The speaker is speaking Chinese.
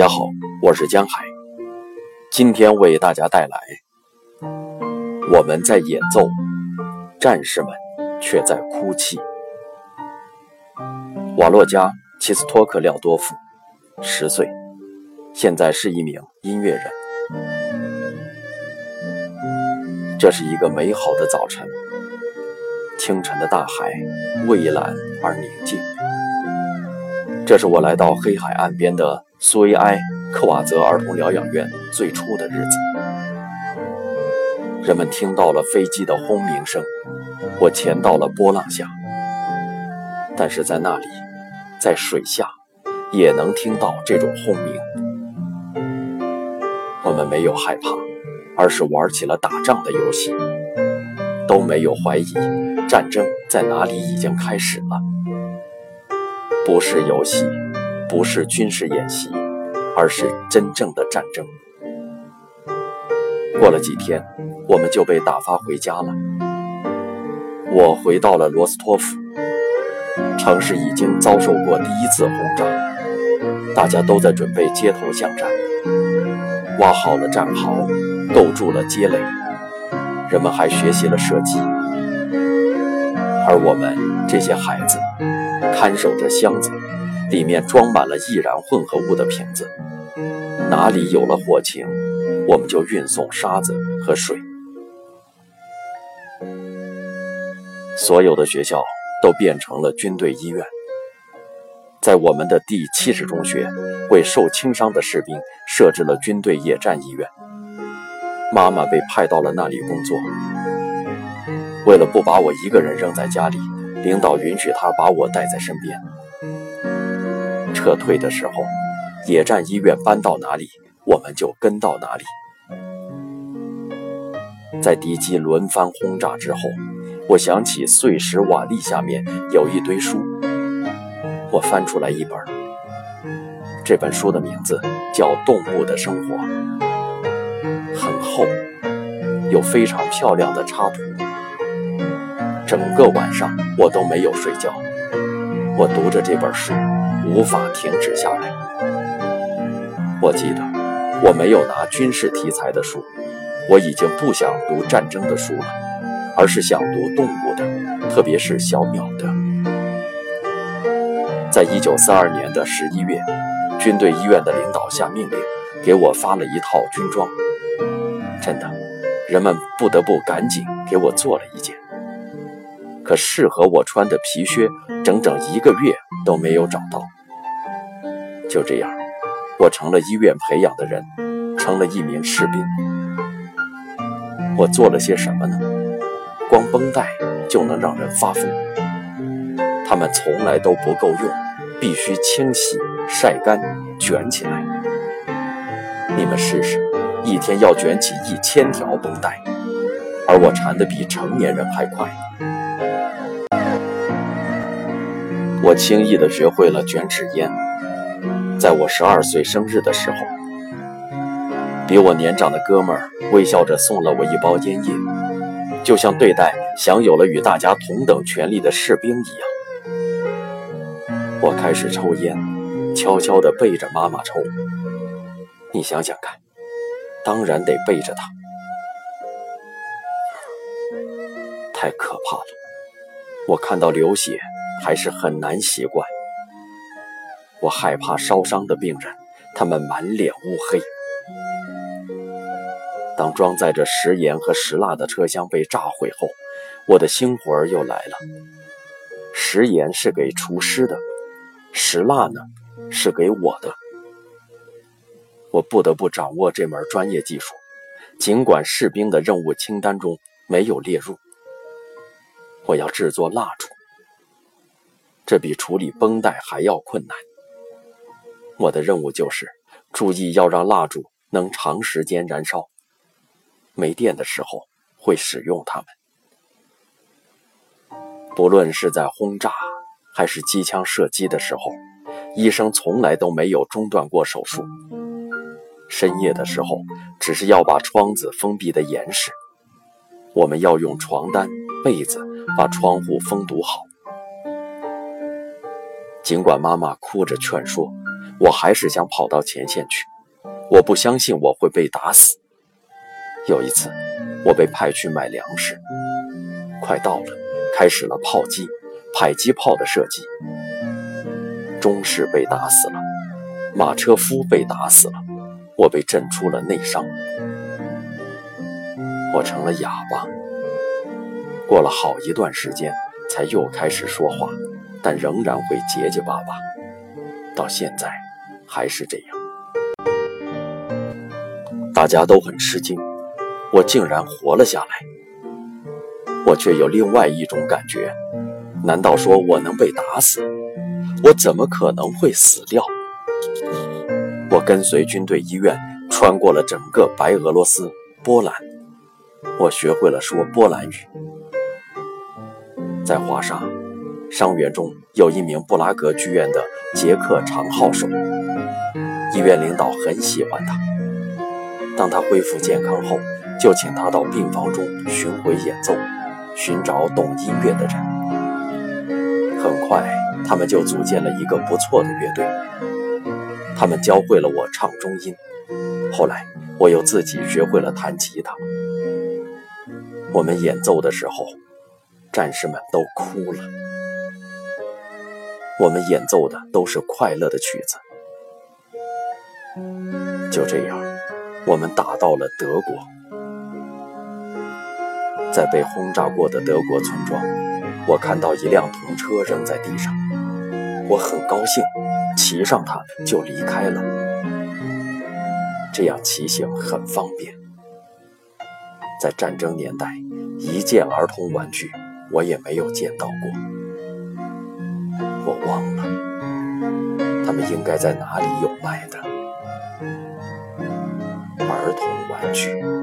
大家好，我是江海，今天为大家带来我们在演奏，战士们却在哭泣。瓦洛加·齐斯托克廖多夫，十岁，现在是一名音乐人。这是一个美好的早晨，清晨的大海蔚蓝而宁静。这是我来到黑海岸边的。苏维埃克瓦泽儿童疗养院最初的日子，人们听到了飞机的轰鸣声。我潜到了波浪下，但是在那里，在水下，也能听到这种轰鸣。我们没有害怕，而是玩起了打仗的游戏，都没有怀疑战争在哪里已经开始了。不是游戏。不是军事演习，而是真正的战争。过了几天，我们就被打发回家了。我回到了罗斯托夫，城市已经遭受过第一次轰炸，大家都在准备街头巷战，挖好了战壕，构筑了街垒，人们还学习了射击，而我们这些孩子看守着箱子。里面装满了易燃混合物的瓶子，哪里有了火情，我们就运送沙子和水。所有的学校都变成了军队医院。在我们的第七十中学，为受轻伤的士兵设置了军队野战医院。妈妈被派到了那里工作。为了不把我一个人扔在家里，领导允许她把我带在身边。撤退的时候，野战医院搬到哪里，我们就跟到哪里。在敌机轮番轰炸之后，我想起碎石瓦砾下面有一堆书，我翻出来一本。这本书的名字叫《动物的生活》，很厚，有非常漂亮的插图。整个晚上我都没有睡觉，我读着这本书。无法停止下来。我记得我没有拿军事题材的书，我已经不想读战争的书了，而是想读动物的，特别是小鸟的。在一九四二年的十一月，军队医院的领导下命令，给我发了一套军装。真的，人们不得不赶紧给我做了一件。可适合我穿的皮靴，整整一个月都没有找到。就这样，我成了医院培养的人，成了一名士兵。我做了些什么呢？光绷带就能让人发疯。他们从来都不够用，必须清洗、晒干、卷起来。你们试试，一天要卷起一千条绷带，而我缠得比成年人还快。我轻易地学会了卷纸烟。在我十二岁生日的时候，比我年长的哥们儿微笑着送了我一包烟叶，就像对待享有了与大家同等权利的士兵一样。我开始抽烟，悄悄地背着妈妈抽。你想想看，当然得背着她。太可怕了，我看到流血还是很难习惯。我害怕烧伤的病人，他们满脸乌黑。当装载着食盐和食蜡的车厢被炸毁后，我的星魂儿又来了。食盐是给厨师的，食蜡呢是给我的。我不得不掌握这门专业技术，尽管士兵的任务清单中没有列入。我要制作蜡烛，这比处理绷带还要困难。我的任务就是注意要让蜡烛能长时间燃烧。没电的时候会使用它们。不论是在轰炸还是机枪射击的时候，医生从来都没有中断过手术。深夜的时候，只是要把窗子封闭的严实。我们要用床单、被子把窗户封堵好。尽管妈妈哭着劝说。我还是想跑到前线去。我不相信我会被打死。有一次，我被派去买粮食，快到了，开始了炮击、迫击炮的射击。中士被打死了，马车夫被打死了，我被震出了内伤，我成了哑巴。过了好一段时间，才又开始说话，但仍然会结结巴巴，到现在还是这样。大家都很吃惊，我竟然活了下来。我却有另外一种感觉，难道说我能被打死？我怎么可能会死掉？我跟随军队医院，穿过了整个白俄罗斯、波兰，我学会了说波兰语。在华沙，伤员中有一名布拉格剧院的捷克长号手，医院领导很喜欢他。当他恢复健康后，就请他到病房中巡回演奏，寻找懂音乐的人。很快，他们就组建了一个不错的乐队。他们教会了我唱中音，后来我又自己学会了弹吉他。我们演奏的时候，战士们都哭了。我们演奏的都是快乐的曲子。就这样。我们打到了德国，在被轰炸过的德国村庄，我看到一辆童车扔在地上，我很高兴，骑上它就离开了。这样骑行很方便。在战争年代，一件儿童玩具我也没有见到过。我忘了，他们应该在哪里有卖的。儿童玩具。